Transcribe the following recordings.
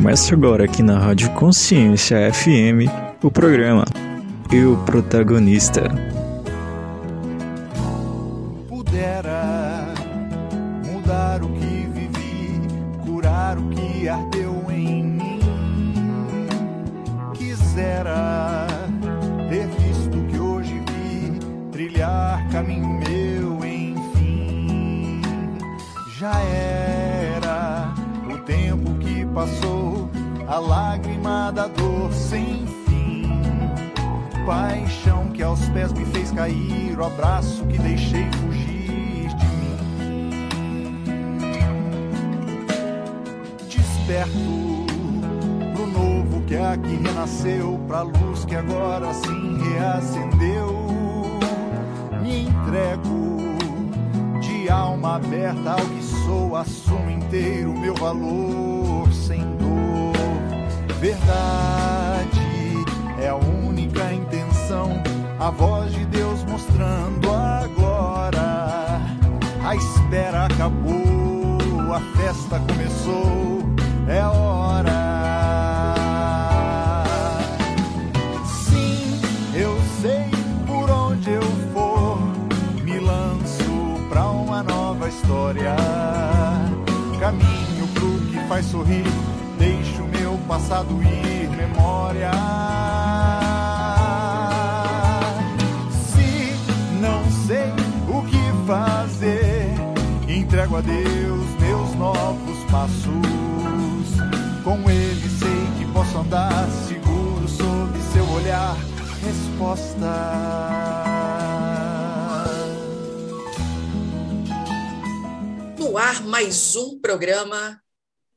Começa agora aqui na Rádio Consciência FM o programa Eu Protagonista. Aberta ao que sou, assumo inteiro meu valor sem dor. Verdade é a única intenção, a voz de Deus mostrando agora. A espera acabou, a festa começou, é hora. História. Caminho pro que faz sorrir, deixo meu passado ir, memória. Se não sei o que fazer, entrego a Deus meus novos passos. Com Ele sei que posso andar seguro sob seu olhar. Resposta. Ar, mais um programa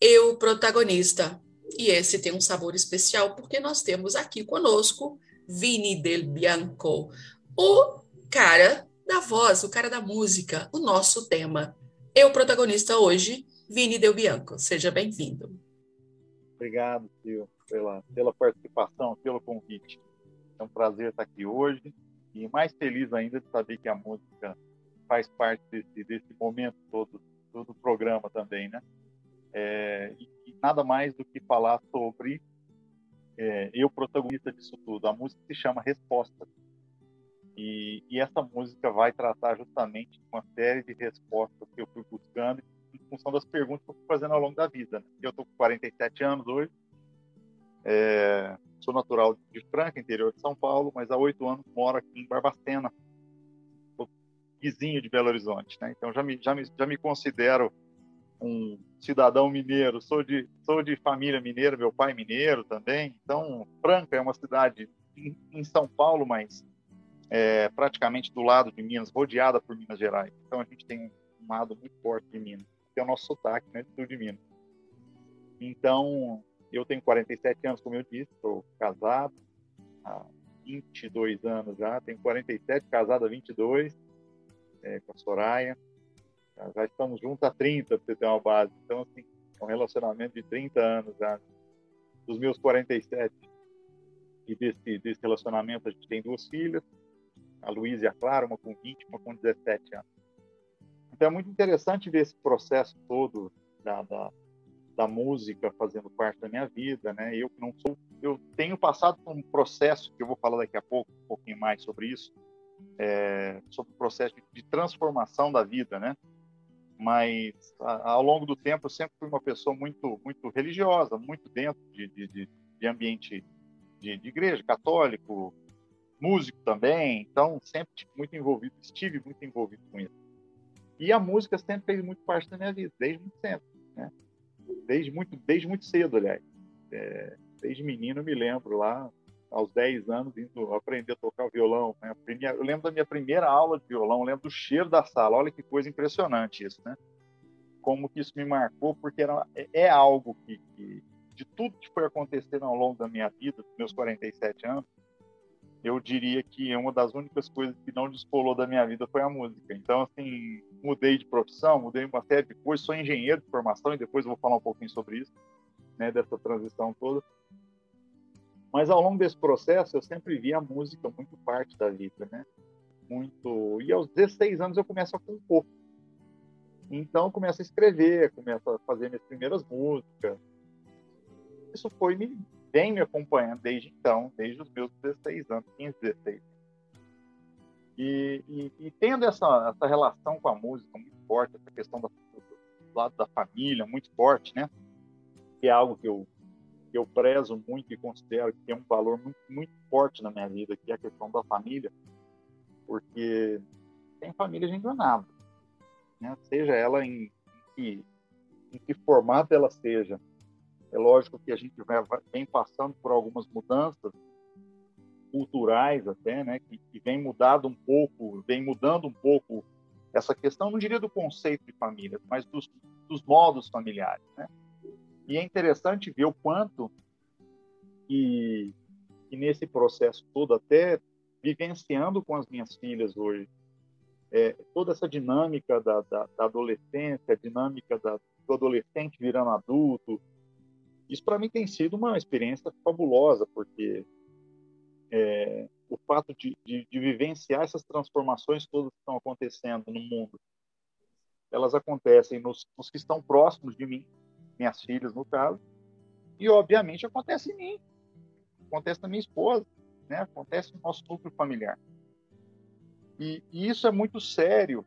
Eu Protagonista. E esse tem um sabor especial porque nós temos aqui conosco Vini Del Bianco, o cara da voz, o cara da música, o nosso tema. Eu protagonista hoje, Vini Del Bianco. Seja bem-vindo. Obrigado, Tio, pela, pela participação, pelo convite. É um prazer estar aqui hoje e mais feliz ainda de saber que a música faz parte desse, desse momento todo, todo o programa também, né? É, e, e, nada mais do que falar sobre é, eu protagonista disso tudo. A música se chama Resposta. E, e, essa música vai tratar justamente uma série de respostas que eu fui buscando em função das perguntas que eu fui fazendo ao longo da vida. Né? Eu estou com 47 anos hoje, é, sou natural de Franca, interior de São Paulo, mas há oito anos moro aqui em Barbacena, vizinho de Belo Horizonte. Né? Então já me, já, me, já me considero um cidadão mineiro, sou de, sou de família mineira, meu pai é mineiro também. Então, Franca é uma cidade em, em São Paulo, mas é, praticamente do lado de Minas, rodeada por Minas Gerais. Então a gente tem um lado muito forte de Minas, que é o nosso sotaque, né, do sul de Minas. Então, eu tenho 47 anos, como eu disse, estou casado há 22 anos já, tenho 47, casado há 22, é, com a Soraya. Já estamos juntos há 30, para você ter uma base. Então, assim, é um relacionamento de 30 anos já. Dos meus 47 e desse, desse relacionamento, a gente tem duas filhas, a Luísa e a Clara, uma com 20, uma com 17 anos. Então é muito interessante ver esse processo todo da, da, da, música fazendo parte da minha vida, né? Eu que não sou, eu tenho passado por um processo que eu vou falar daqui a pouco, um pouquinho mais sobre isso, é, sobre o processo de, transformação da vida, né? Mas a, ao longo do tempo eu sempre fui uma pessoa muito, muito religiosa, muito dentro de, de, de ambiente de, de igreja, católico, músico também, então sempre muito envolvido, estive muito envolvido com isso. E a música sempre fez muito parte da minha vida, desde muito sempre, né? Desde muito, desde muito cedo, aliás. É, desde menino eu me lembro lá, aos 10 anos, indo aprender a tocar violão. Né? Eu lembro da minha primeira aula de violão, lembro do cheiro da sala. Olha que coisa impressionante isso, né? Como que isso me marcou, porque era, é algo que, que, de tudo que foi acontecendo ao longo da minha vida, dos meus 47 anos, eu diria que uma das únicas coisas que não descolou da minha vida foi a música. Então, assim, mudei de profissão, mudei uma série de coisas, sou engenheiro de formação e depois eu vou falar um pouquinho sobre isso, né, dessa transição toda. Mas ao longo desse processo, eu sempre vi a música muito parte da vida, né? Muito. E aos 16 anos eu começo a compor. Então, eu começo a escrever, começo a fazer minhas primeiras músicas. isso foi me vem me acompanhando desde então, desde os meus 16 anos, 15, 16. E, e, e tendo essa, essa relação com a música muito forte, essa questão da, do lado da família muito forte, né? Que é algo que eu, que eu prezo muito e considero que tem um valor muito, muito forte na minha vida, que é a questão da família, porque sem família não é né? Seja ela em, em que, em que formato ela seja, é lógico que a gente vem passando por algumas mudanças culturais até, né, que, que vem mudado um pouco, vem mudando um pouco essa questão, não diria do conceito de família, mas dos, dos modos familiares, né? E é interessante ver o quanto que nesse processo todo, até vivenciando com as minhas filhas hoje, é, toda essa dinâmica da, da, da adolescência, a dinâmica da, do adolescente virando adulto, isso para mim tem sido uma experiência fabulosa, porque é, o fato de, de, de, vivenciar essas transformações todas que estão acontecendo no mundo, elas acontecem nos, nos, que estão próximos de mim, minhas filhas no caso, e obviamente acontece em mim, acontece na minha esposa, né? acontece no nosso núcleo familiar. E, e isso é muito sério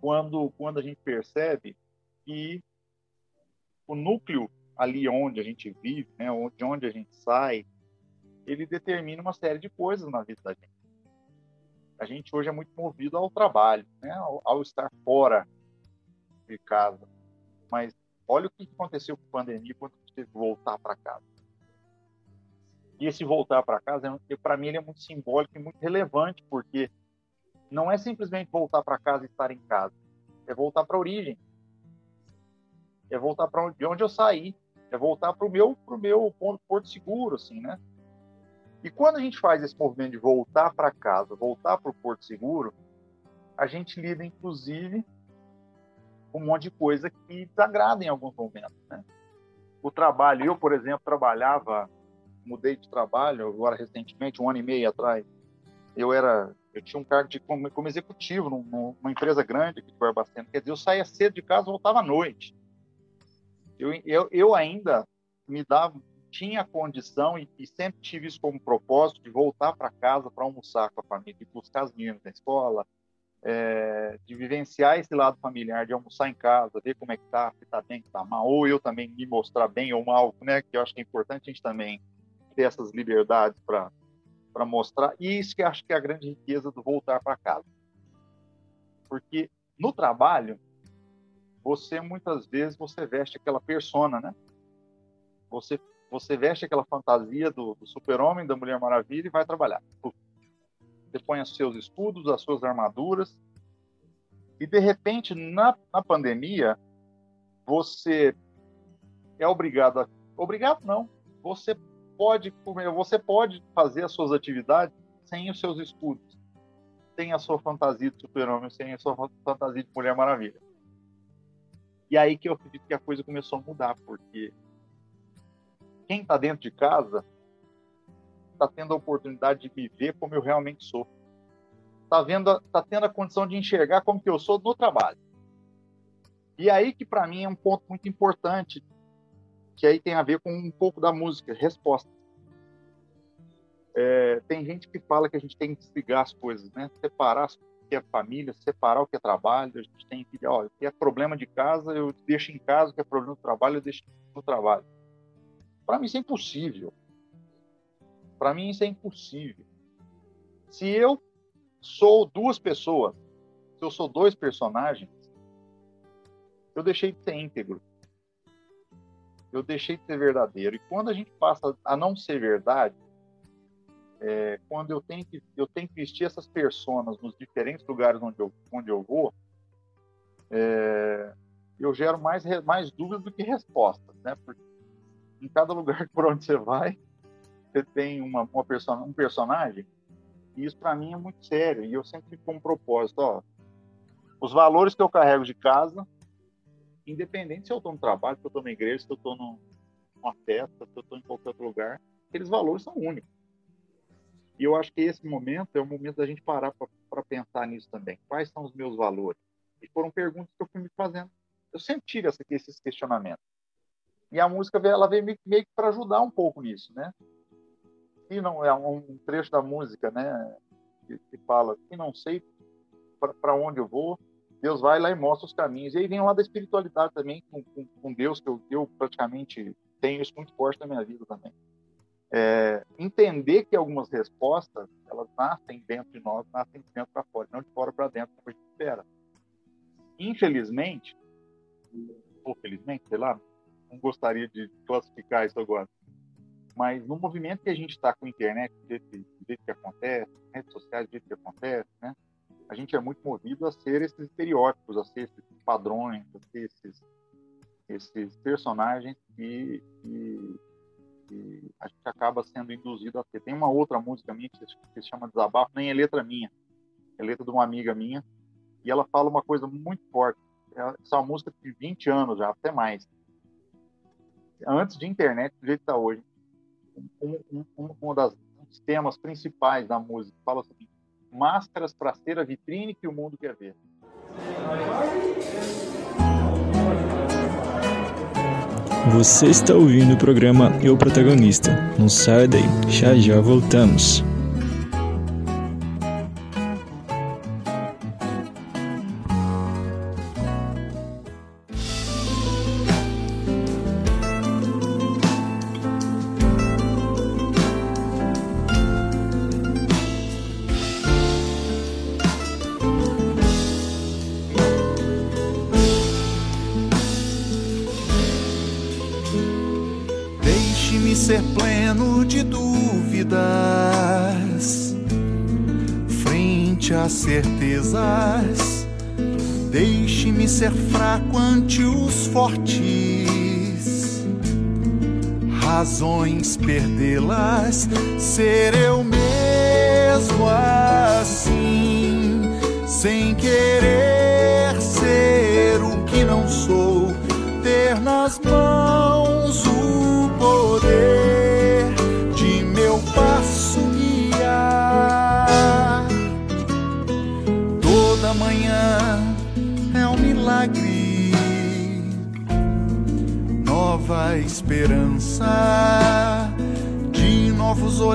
quando, quando a gente percebe que o núcleo ali onde a gente vive, né, de onde a gente sai, ele determina uma série de coisas na vida da gente. A gente hoje é muito movido ao trabalho, né, ao, ao estar fora de casa. Olha o que aconteceu com a pandemia quando teve que voltar para casa. E esse voltar para casa, é, para mim, ele é muito simbólico e muito relevante, porque não é simplesmente voltar para casa e estar em casa, é voltar para a origem, é voltar para onde, de onde eu saí, é voltar para o meu, pro meu ponto, porto seguro, assim, né? E quando a gente faz esse movimento de voltar para casa, voltar para o porto seguro, a gente lida, inclusive, um monte de coisa que desagrada em alguns momentos, né? O trabalho, eu, por exemplo, trabalhava, mudei de trabalho agora recentemente, um ano e meio atrás. Eu era, eu tinha um cargo de como, como executivo numa empresa grande aqui de Barbacena. Quer dizer, eu saía cedo de casa, voltava à noite eu, eu, eu ainda me dava, tinha condição e, e, sempre tive isso como propósito de voltar para casa para almoçar com a família, de buscar as meninas na escola, é, de vivenciar esse lado familiar, de almoçar em casa, ver como é que tá, se tá bem, se tá mal, ou eu também me mostrar bem ou mal, né? Que eu acho que é importante a gente também ter essas liberdades para para mostrar. E isso que eu acho que é a grande riqueza do voltar para casa. Porque no trabalho, você muitas vezes você veste aquela persona, né? Você você veste aquela fantasia do, do super-homem, da Mulher Maravilha e vai trabalhar. Põe os seus escudos, as suas armaduras e de repente na, na pandemia você é obrigado a, obrigado não, você pode você pode fazer as suas atividades sem os seus escudos, sem a sua fantasia de super-homem, sem a sua fantasia de Mulher Maravilha. E aí que eu acredito que a coisa começou a mudar, porque quem está dentro de casa está tendo a oportunidade de me ver como eu realmente sou. Está vendo, tá tendo a condição de enxergar como que eu sou no trabalho. E aí que para mim é um ponto muito importante, que aí tem a ver com um pouco da música, resposta. É, tem gente que fala que a gente tem que desligar as coisas, né? Separar as que é família, separar o que é trabalho. A gente tem que, ó, o que é problema de casa, eu deixo em casa, o que é problema do trabalho, eu deixo no trabalho. Para mim isso é impossível. Para mim isso é impossível. Se eu sou duas pessoas, se eu sou dois personagens, eu deixei de ser íntegro. Eu deixei de ser verdadeiro. E quando a gente passa a não ser verdade, é, quando eu tenho que eu tenho que vestir essas pessoas nos diferentes lugares onde eu onde eu vou, é, eu gero mais mais dúvidas do que respostas, né? Porque em cada lugar por onde você vai, você tem uma, uma um personagem. E isso para mim é muito sério. E eu sempre fico com um propósito, ó, os valores que eu carrego de casa, independente se eu estou no trabalho, se eu estou na igreja, se eu estou numa festa, se eu estou em qualquer outro lugar, aqueles valores são únicos. E eu acho que esse momento é o momento da gente parar para pensar nisso também. Quais são os meus valores? E foram perguntas que eu fui me fazendo. Eu sempre tive esses questionamentos. E a música ela veio meio, meio que para ajudar um pouco nisso, né? E não é um trecho da música, né? Que, que fala: "Se não sei para onde eu vou, Deus vai lá e mostra os caminhos". E aí vem lá da espiritualidade também com, com, com Deus que eu, eu praticamente tenho isso muito forte na minha vida também. É, entender que algumas respostas elas nascem dentro de nós, nascem de dentro para fora, não de fora para dentro, como a gente espera. Infelizmente, ou felizmente, sei lá, não gostaria de classificar isso agora, mas no movimento que a gente está com a internet, do jeito que acontece, redes sociais, jeito que acontece, né? A gente é muito movido a ser esses estereótipos, a ser esses padrões, a ser esses, esses personagens que, que que a gente acaba sendo induzido a ter. Tem uma outra música minha que se chama Desabafo, nem é letra minha, é letra de uma amiga minha, e ela fala uma coisa muito forte. Essa é uma música de 20 anos já, até mais. Antes de internet, do jeito que está hoje, um, um, um, das, dos temas principais da música fala assim: máscaras para ser a vitrine que o mundo quer ver. Você está ouvindo o programa Eu Protagonista. Não saia daí, já já voltamos.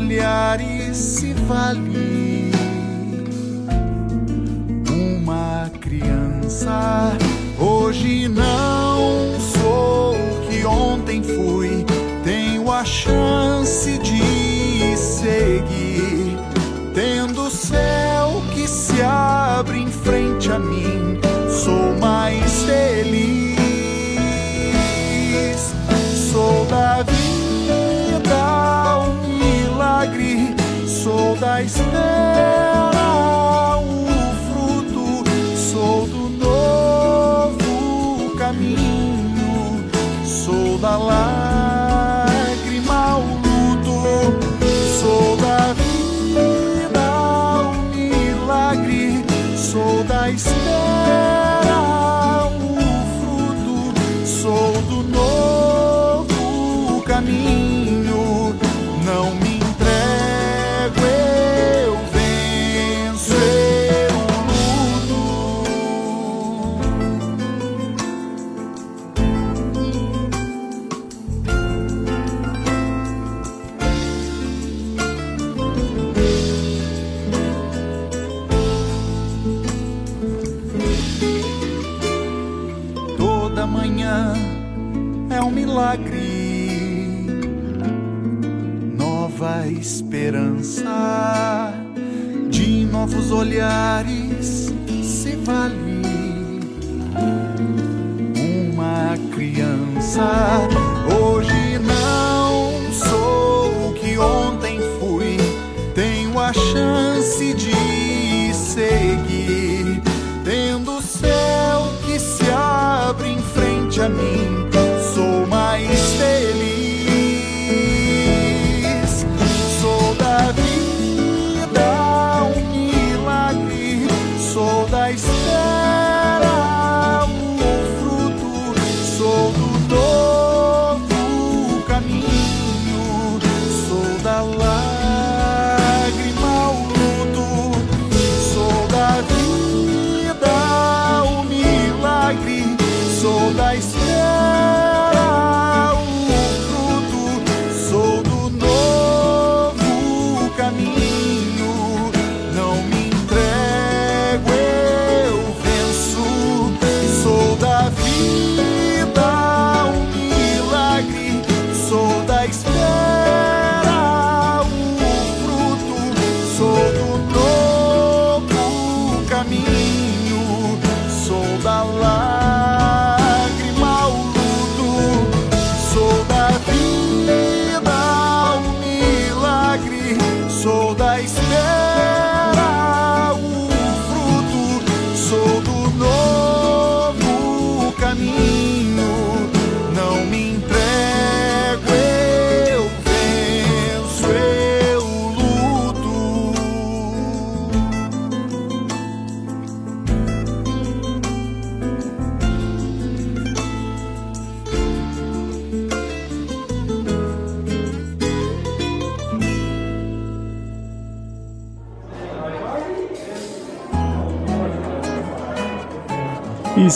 Olhares se vale sou da olhares se vale uma criança. you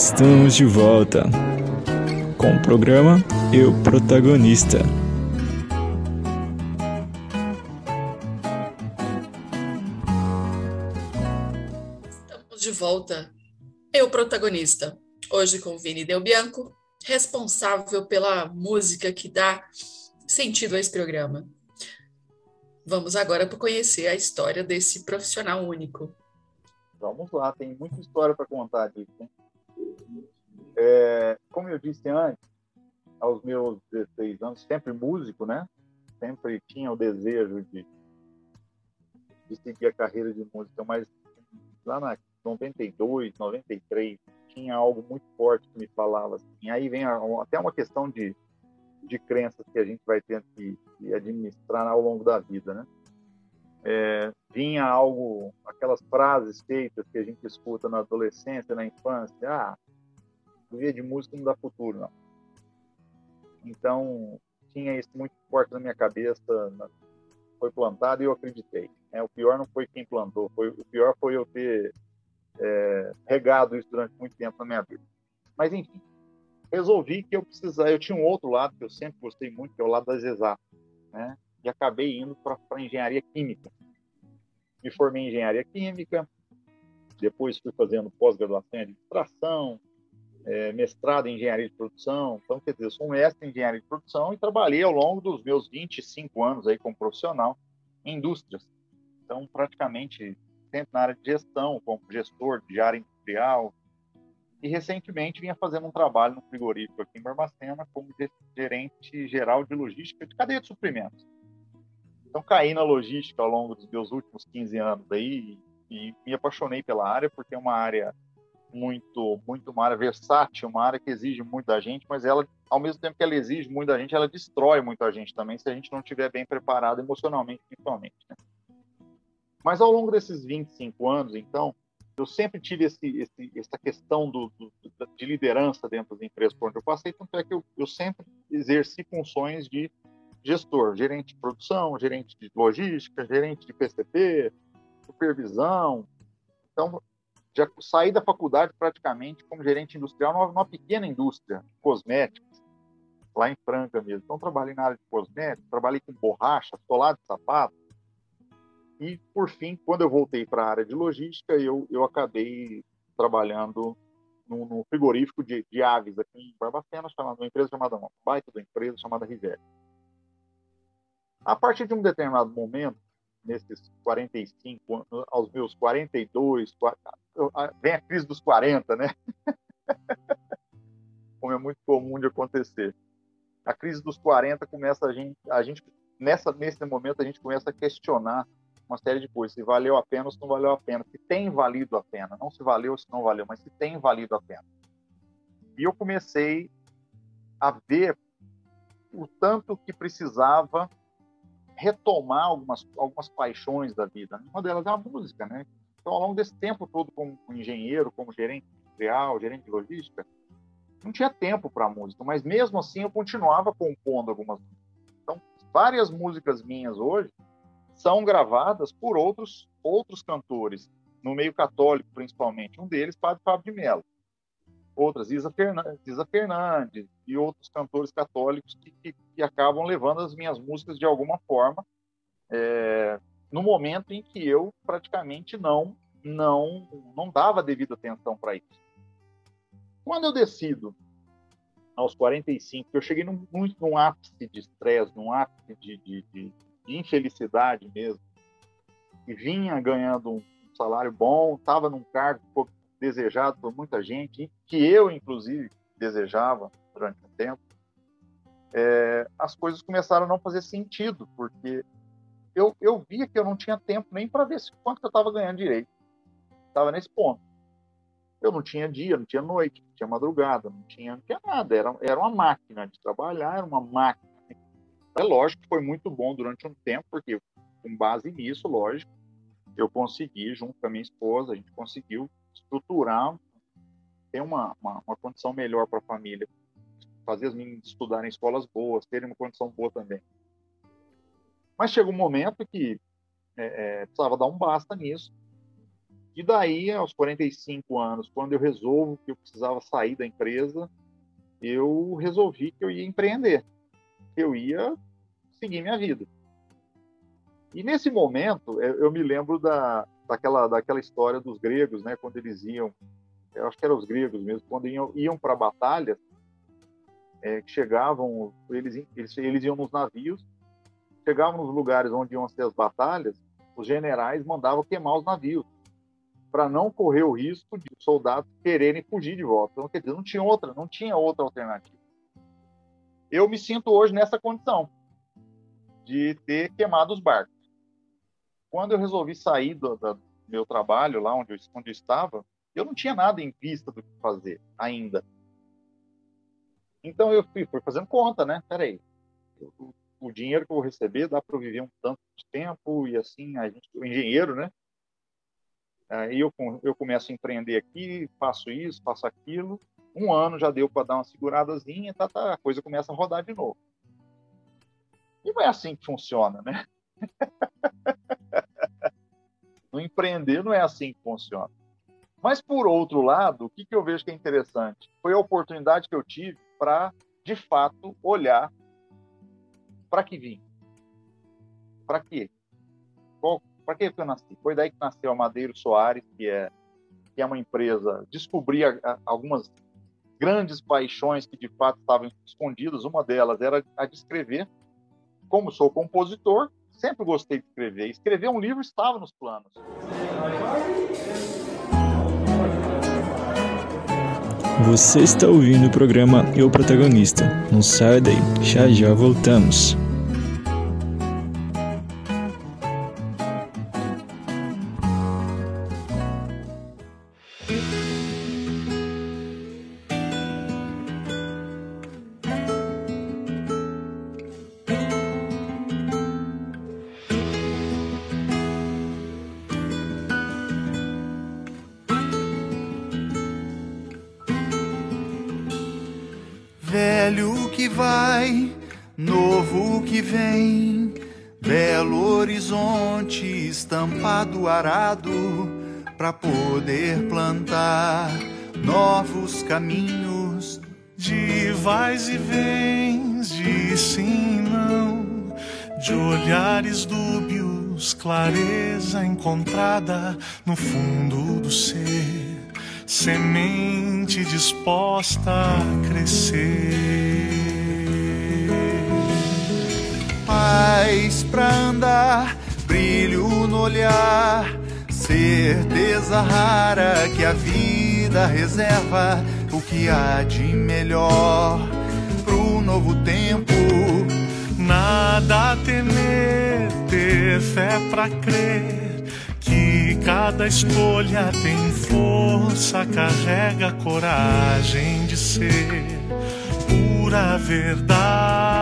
Estamos de volta com o programa Eu Protagonista. Estamos de volta. Eu Protagonista. Hoje com Vini Del Bianco, responsável pela música que dá sentido a esse programa. Vamos agora para conhecer a história desse profissional único. Vamos lá, tem muita história para contar disso. Hein? É, como eu disse antes, aos meus 16 anos, sempre músico, né? Sempre tinha o desejo de, de seguir a carreira de música, mas lá na 92, 93, tinha algo muito forte que me falava assim. Aí vem até uma questão de, de crenças que a gente vai ter que, que administrar ao longo da vida, né? É, vinha algo, aquelas frases feitas que a gente escuta na adolescência, na infância, ah, viver de música não dá futuro, não. Então, tinha isso muito forte na minha cabeça, foi plantado e eu acreditei. É, o pior não foi quem plantou, foi, o pior foi eu ter é, regado isso durante muito tempo na minha vida. Mas, enfim, resolvi que eu precisava, eu tinha um outro lado que eu sempre gostei muito, que é o lado das exatas, né? E acabei indo para engenharia química. Me formei em engenharia química, depois fui fazendo pós-graduação em administração, é, mestrado em engenharia de produção. Então, quer dizer, eu sou um mestre em engenharia de produção e trabalhei ao longo dos meus 25 anos aí como profissional em indústrias. Então, praticamente sempre na área de gestão, como gestor de área industrial. E recentemente vinha fazendo um trabalho no frigorífico aqui em Barbacena como gerente geral de logística de cadeia de suprimentos. Então, caí na logística ao longo dos meus últimos 15 anos aí e me apaixonei pela área porque é uma área muito, muito uma área versátil, uma área que exige muito da gente, mas ela, ao mesmo tempo que ela exige muito da gente, ela destrói muito a gente também, se a gente não estiver bem preparado emocionalmente, principalmente. Né? Mas ao longo desses 25 anos, então, eu sempre tive esse, esse, essa questão do, do, de liderança dentro das empresas por onde eu passei, tanto é que eu, eu sempre exerci funções de gestor, gerente de produção, gerente de logística, gerente de PCP, supervisão. Então, já saí da faculdade praticamente como gerente industrial numa, numa pequena indústria cosméticos, lá em Franca mesmo. Então, trabalhei na área de cosméticos, trabalhei com borracha, solado de sapato. E, por fim, quando eu voltei para a área de logística, eu, eu acabei trabalhando no, no frigorífico de, de, aves aqui em Barbacena, chamada, uma empresa chamada, uma baita da empresa chamada Rivelli. A partir de um determinado momento, nesses 45, aos meus 42, 40, vem a crise dos 40, né? Como é muito comum de acontecer. A crise dos 40 começa a gente, a gente nessa nesse momento a gente começa a questionar uma série de coisas, se valeu a pena ou se não valeu a pena, se tem valido a pena, não se valeu ou se não valeu, mas se tem valido a pena. E eu comecei a ver o tanto que precisava retomar algumas, algumas paixões da vida. Uma delas é a música, né? Então, ao longo desse tempo todo, como engenheiro, como gerente industrial, gerente de logística, não tinha tempo para música, mas mesmo assim eu continuava compondo algumas. Então, várias músicas minhas hoje são gravadas por outros outros cantores, no meio católico principalmente. Um deles, Padre Fábio de Mello. Outras, Isa Fernandes, Isa Fernandes e outros cantores católicos que, que, que, acabam levando as minhas músicas de alguma forma é, no momento em que eu praticamente não não não dava devida atenção para isso. Quando eu decido aos 45, eu cheguei num, num ápice de estresse, num ápice de, de, de, de, infelicidade mesmo, e vinha ganhando um salário bom, estava num cargo desejado por muita gente, que eu, inclusive, desejava durante um tempo, é, as coisas começaram a não fazer sentido, porque eu, eu via que eu não tinha tempo nem para ver quanto eu estava ganhando direito. Estava nesse ponto. Eu não tinha dia, não tinha noite, não tinha madrugada, não tinha, não tinha nada. Era, era uma máquina de trabalhar, era uma máquina. É lógico que foi muito bom durante um tempo, porque com base nisso, lógico, eu consegui, junto com a minha esposa, a gente conseguiu estruturar, ter uma, uma, uma condição melhor para a família, fazer as meninas estudarem em escolas boas, terem uma condição boa também. Mas chegou um momento que é, é, precisava dar um basta nisso. E daí, aos 45 anos, quando eu resolvo que eu precisava sair da empresa, eu resolvi que eu ia empreender, que eu ia seguir minha vida. E nesse momento, eu me lembro da, daquela, daquela história dos gregos, né, quando eles iam, eu acho que eram os gregos mesmo, quando iam, iam para batalha, é, chegavam, eles, eles, eles iam nos navios, chegavam nos lugares onde iam ser as batalhas, os generais mandavam queimar os navios, para não correr o risco de soldados quererem fugir de volta. Então, quer dizer, não tinha outra, não tinha outra alternativa. Eu me sinto hoje nessa condição de ter queimado os barcos. Quando eu resolvi sair do, do meu trabalho lá onde eu, onde eu estava, eu não tinha nada em vista do que fazer ainda. Então eu fui, fui fazendo conta, né? Peraí, o, o dinheiro que eu vou receber dá para viver um tanto de tempo e assim, a gente, o engenheiro, né? Aí eu, eu começo a empreender aqui, faço isso, faço aquilo. Um ano já deu para dar uma seguradazinha, tá, tá, a coisa começa a rodar de novo. E não é assim que funciona, né? no empreender não é assim que funciona. Mas, por outro lado, o que, que eu vejo que é interessante? Foi a oportunidade que eu tive para, de fato, olhar para que vim. Para quê? Para que eu nasci? Foi daí que nasceu a Madeiro Soares, que é, que é uma empresa. Descobri a, a, algumas grandes paixões que, de fato, estavam escondidas. Uma delas era a de escrever. Como sou compositor, sempre gostei de escrever. Escrever um livro estava nos planos. Você está ouvindo o programa Eu Protagonista. Não saia daí, já já voltamos. Velho que vai, novo que vem, belo horizonte estampado arado para poder plantar novos caminhos. De vais e vens, de sim e não, de olhares dúbios, clareza encontrada no fundo do ser semente disposta a crescer. Paz pra andar, brilho no olhar, certeza rara que a vida reserva o que há de melhor pro novo tempo. Nada a temer, ter fé pra crer cada escolha tem força, carrega coragem de ser pura verdade.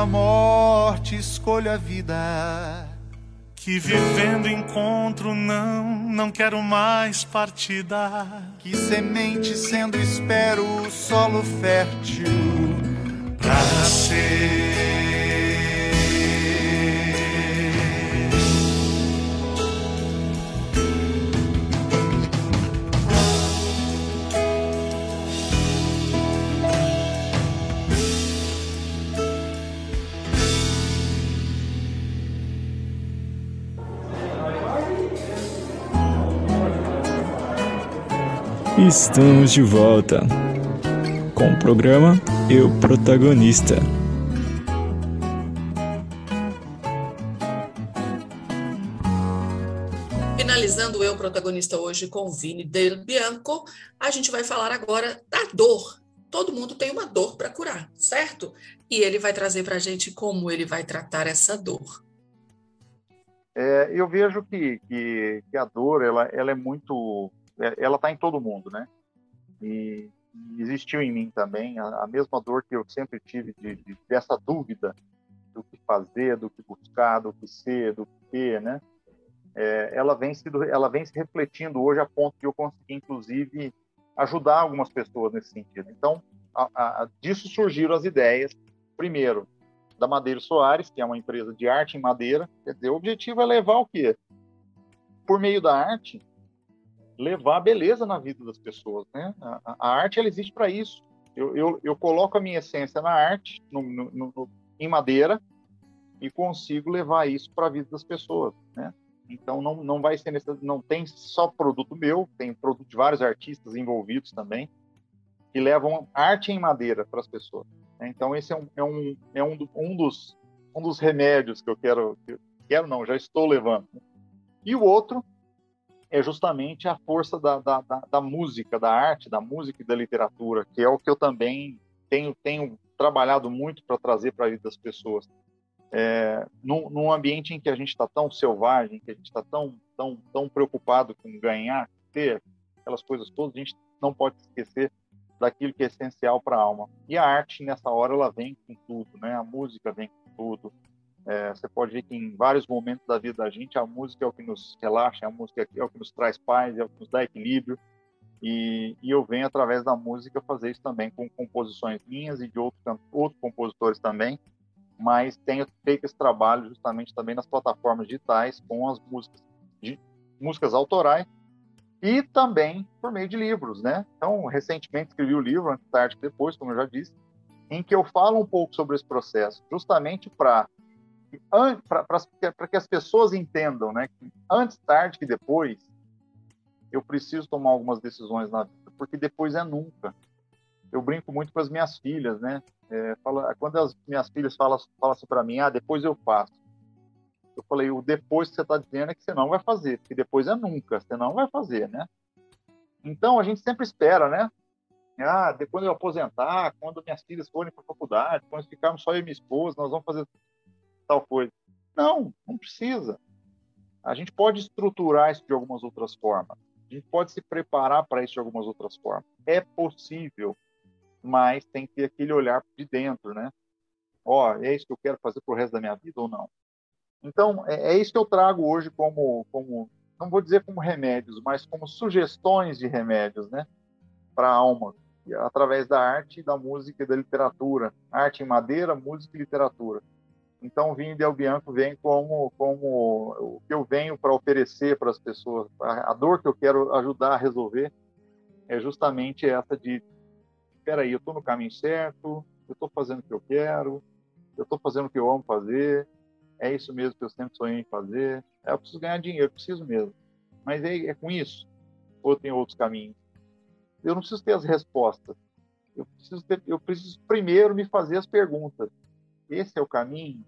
A morte, escolho a vida que vivendo encontro não, não quero mais partida. Que semente sendo espero o solo fértil pra nascer. Estamos de volta com o programa Eu Protagonista. Finalizando o Eu Protagonista hoje com Vini Del Bianco, a gente vai falar agora da dor. Todo mundo tem uma dor para curar, certo? E ele vai trazer para a gente como ele vai tratar essa dor. É, eu vejo que, que, que, a dor ela, ela é muito ela está em todo mundo, né? E, existiu em mim também a, a, mesma dor que eu sempre tive de, de, dessa dúvida do que fazer, do que buscar, do que ser, do que ter, né? É, ela vem se ela vem se refletindo hoje a ponto de eu conseguir inclusive ajudar algumas pessoas nesse sentido. Então, a, a, disso surgiram as ideias. Primeiro, da Madeira Soares, que é uma empresa de arte em madeira. Quer dizer, o objetivo é levar o quê? Por meio da arte, levar beleza na vida das pessoas, né? A, a arte ela existe para isso. Eu, eu, eu, coloco a minha essência na arte, no, no, no, em madeira, e consigo levar isso para a vida das pessoas, né? Então não, não vai ser necessário, não tem só produto meu, tem produto de vários artistas envolvidos também que levam arte em madeira para as pessoas. Né? Então esse é um, é um, é um, um dos um dos remédios que eu quero, que eu quero não, já estou levando. E o outro é justamente a força da, da, da, da, música, da arte, da música e da literatura, que é o que eu também tenho, tenho trabalhado muito para trazer para a vida das pessoas. É, num, num, ambiente em que a gente está tão selvagem, que a gente está tão, tão, tão preocupado com ganhar, ter aquelas coisas todas, a gente não pode esquecer daquilo que é essencial para a alma. E a arte, nessa hora, ela vem com tudo, né? A música vem com tudo, é, você pode ver que em vários momentos da vida da gente, a música é o que nos relaxa, a música é o que nos traz paz, é o que nos dá equilíbrio. E, e eu venho, através da música, fazer isso também com composições minhas e de outros, outros compositores também. Mas tenho feito esse trabalho justamente também nas plataformas digitais, com as músicas, de, músicas autorais e também por meio de livros, né? Então, recentemente escrevi o livro, Antes Tarde Depois, como eu já disse, em que eu falo um pouco sobre esse processo, justamente para para que as pessoas entendam, né, que antes tarde que depois, eu preciso tomar algumas decisões na vida, porque depois é nunca. Eu brinco muito com as minhas filhas, né? É, fala, quando as minhas filhas falam, falam assim para mim, ah, depois eu faço. Eu falei, o depois que você está dizendo é que você não vai fazer, porque depois é nunca, você não vai fazer, né? Então a gente sempre espera, né? Ah, depois eu aposentar, quando minhas filhas forem para a faculdade, quando ficarmos só eu e minha esposa, nós vamos fazer tal coisa. Não, não precisa. A gente pode estruturar isso de algumas outras formas. A gente pode se preparar para isso de algumas outras formas. É possível, mas tem que ter aquele olhar de dentro, né? Ó, oh, é isso que eu quero fazer pro resto da minha vida ou não? Então, é, é isso que eu trago hoje como, como, não vou dizer como remédios, mas como sugestões de remédios, né? Para a alma, através da arte, da música e da literatura. Arte em madeira, música e literatura. Então, o vinho Del Bianco vem como, como o que eu venho para oferecer para as pessoas. A, a, dor que eu quero ajudar a resolver é justamente essa de: espera aí, eu estou no caminho certo, eu estou fazendo o que eu quero, eu estou fazendo o que eu amo fazer, é isso mesmo que eu sempre sonhei em fazer. Eu preciso ganhar dinheiro, eu preciso mesmo. Mas é, é com isso? Ou tem outros caminhos? Eu não preciso ter as respostas. Eu preciso, ter, eu preciso primeiro me fazer as perguntas esse é o caminho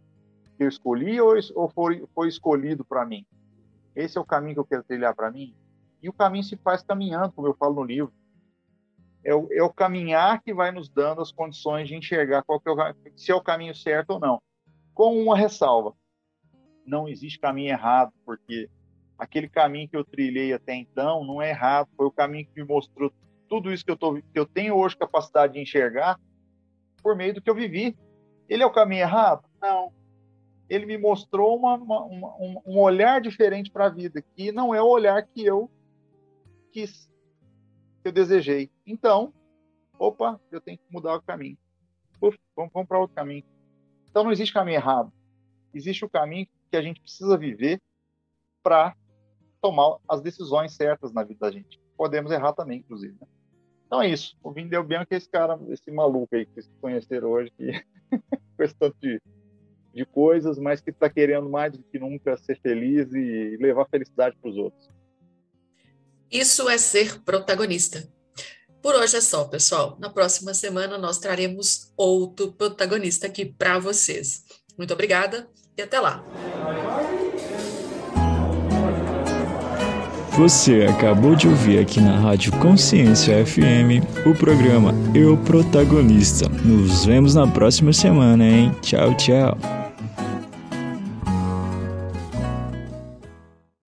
que eu escolhi ou, ou foi, foi escolhido para mim? Esse é o caminho que eu quero trilhar para mim? E o caminho se faz caminhando, como eu falo no livro. é o, é o caminhar que vai nos dando as condições de enxergar qual é o, se é o caminho certo ou não. Com uma ressalva: não existe caminho errado, porque aquele caminho que eu trilhei até então não é errado, foi o caminho que me mostrou tudo isso que eu, tô, que eu tenho hoje capacidade de enxergar por meio do que eu vivi. Ele é o caminho errado? Não. Ele me mostrou uma, uma, uma, um olhar diferente para a vida, que não é o olhar que eu quis, que eu desejei. Então, opa, eu tenho que mudar o caminho. Uf, vamos, vamos para outro caminho. Então não existe caminho errado. Existe o caminho que a gente precisa viver para tomar as decisões certas na vida da gente. Podemos errar também, inclusive. Né? Então é isso. O Vini Del Bianco é esse cara, esse maluco aí que vocês conheceram hoje, que esse tanto de, de coisas, mas que está querendo mais do que nunca ser feliz e levar felicidade para os outros. Isso é ser protagonista. Por hoje é só, pessoal. Na próxima semana nós traremos outro protagonista aqui para vocês. Muito obrigada e até lá. Você acabou de ouvir aqui na Rádio Consciência FM o programa Eu Protagonista. Nos vemos na próxima semana, hein? Tchau, tchau.